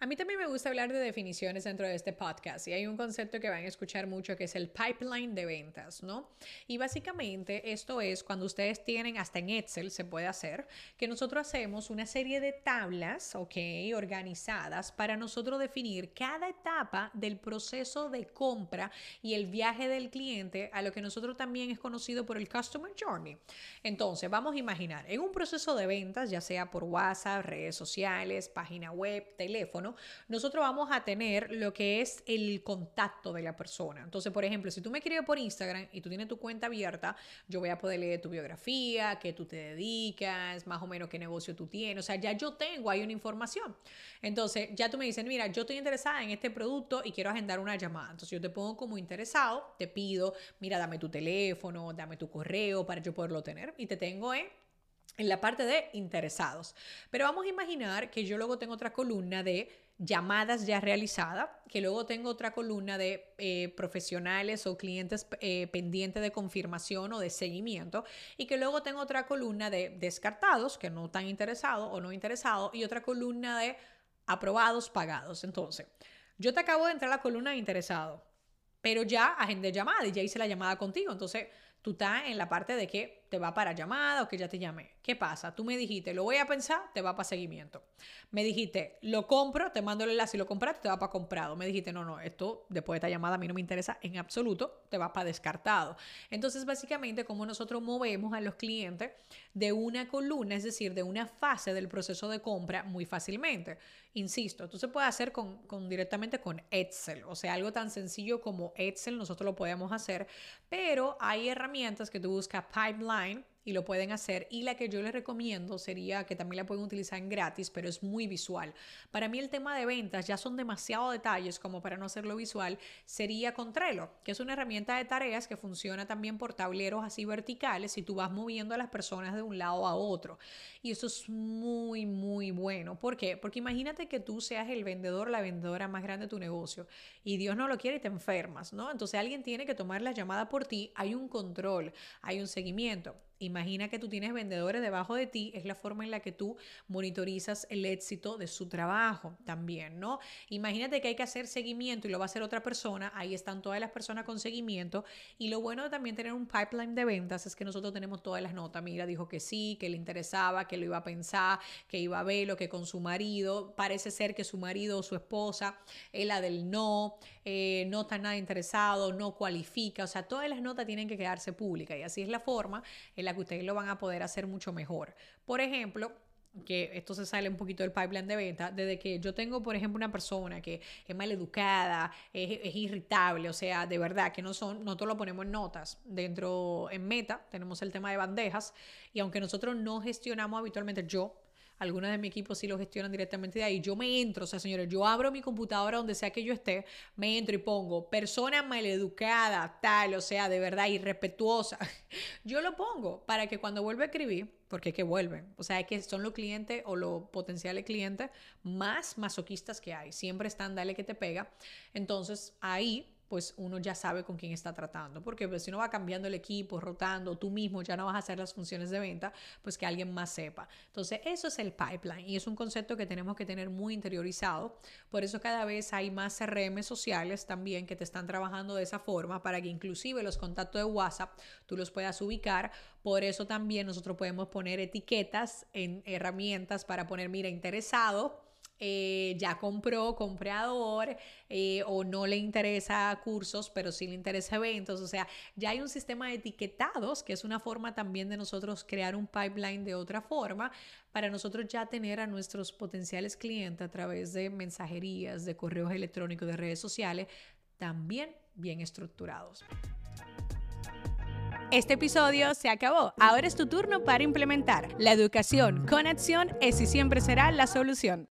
A mí también me gusta hablar de definiciones dentro de este podcast y hay un concepto que van a escuchar mucho que es el pipeline de ventas, ¿no? Y básicamente esto es cuando ustedes tienen, hasta en Excel se puede hacer, que nosotros hacemos una serie de tablas, ¿ok? Organizadas para nosotros definir cada etapa del proceso de compra y el viaje del cliente a lo que nosotros también es conocido por el Customer Journey. Entonces, vamos a imaginar, en un proceso de ventas, ya sea por WhatsApp, redes sociales, página web, teléfono, nosotros vamos a tener lo que es el contacto de la persona. Entonces, por ejemplo, si tú me escribes por Instagram y tú tienes tu cuenta abierta, yo voy a poder leer tu biografía, qué tú te dedicas, más o menos qué negocio tú tienes. O sea, ya yo tengo ahí una información. Entonces, ya tú me dices, mira, yo estoy interesada en este producto y quiero agendar una llamada. Entonces, yo te pongo como interesado, te pido, mira, dame tu teléfono, dame tu correo para yo poderlo tener y te tengo en en la parte de interesados. Pero vamos a imaginar que yo luego tengo otra columna de llamadas ya realizadas, que luego tengo otra columna de eh, profesionales o clientes eh, pendientes de confirmación o de seguimiento, y que luego tengo otra columna de descartados, que no están interesados o no interesados, y otra columna de aprobados, pagados. Entonces, yo te acabo de entrar a la columna de interesado, pero ya agendé llamada y ya hice la llamada contigo. Entonces, tú estás en la parte de que te va para llamada o que ya te llamé. ¿Qué pasa? Tú me dijiste, lo voy a pensar, te va para seguimiento. Me dijiste, lo compro, te mando el enlace y lo compraste, te va para comprado. Me dijiste, no, no, esto después de esta llamada a mí no me interesa en absoluto, te va para descartado. Entonces, básicamente, como nosotros movemos a los clientes de una columna, es decir, de una fase del proceso de compra muy fácilmente. Insisto, esto se puede hacer con directamente con Excel, o sea, algo tan sencillo como Excel, nosotros lo podemos hacer, pero hay herramientas que tú buscas pipeline online. Y lo pueden hacer. Y la que yo les recomiendo sería que también la pueden utilizar en gratis, pero es muy visual. Para mí el tema de ventas ya son demasiado detalles como para no hacerlo visual, sería con Trello, que es una herramienta de tareas que funciona también por tableros así verticales y tú vas moviendo a las personas de un lado a otro. Y eso es muy, muy bueno. ¿Por qué? Porque imagínate que tú seas el vendedor, la vendedora más grande de tu negocio y Dios no lo quiere y te enfermas, ¿no? Entonces alguien tiene que tomar la llamada por ti, hay un control, hay un seguimiento. Imagina que tú tienes vendedores debajo de ti, es la forma en la que tú monitorizas el éxito de su trabajo también, ¿no? Imagínate que hay que hacer seguimiento y lo va a hacer otra persona, ahí están todas las personas con seguimiento y lo bueno de también tener un pipeline de ventas es que nosotros tenemos todas las notas, mira, dijo que sí, que le interesaba, que lo iba a pensar, que iba a verlo, que con su marido, parece ser que su marido o su esposa es la del no, eh, no está nada interesado, no cualifica, o sea, todas las notas tienen que quedarse públicas y así es la forma en la que ustedes lo van a poder hacer mucho mejor. Por ejemplo, que esto se sale un poquito del pipeline de venta, desde que yo tengo, por ejemplo, una persona que es mal educada, es, es, irritable, o sea, de verdad que no son, nosotros lo ponemos en notas. Dentro, en Meta, tenemos el tema de bandejas, y aunque nosotros no gestionamos habitualmente, yo algunas de mi equipo sí lo gestionan directamente de ahí. Yo me entro, o sea, señores, yo abro mi computadora donde sea que yo esté, me entro y pongo persona maleducada, tal, o sea, de verdad irrespetuosa. Yo lo pongo para que cuando vuelva a escribir, porque es que vuelven, o sea, es que son los clientes o los potenciales clientes más masoquistas que hay. Siempre están, dale que te pega. Entonces, ahí pues uno ya sabe con quién está tratando. Porque pues, si uno va cambiando el equipo, rotando, tú mismo ya no vas a hacer las funciones de venta, pues que alguien más sepa. Entonces, eso es el pipeline y es un concepto que tenemos que tener muy interiorizado. Por eso cada vez hay más CRM sociales también que te están trabajando de esa forma para que inclusive los contactos de WhatsApp tú los puedas ubicar. Por eso también nosotros podemos poner etiquetas en herramientas para poner, mira, interesado eh, ya compró, comprador, eh, o no le interesa cursos, pero sí le interesa eventos. O sea, ya hay un sistema de etiquetados, que es una forma también de nosotros crear un pipeline de otra forma, para nosotros ya tener a nuestros potenciales clientes a través de mensajerías, de correos electrónicos, de redes sociales, también bien estructurados. Este episodio se acabó. Ahora es tu turno para implementar. La educación con acción es y siempre será la solución.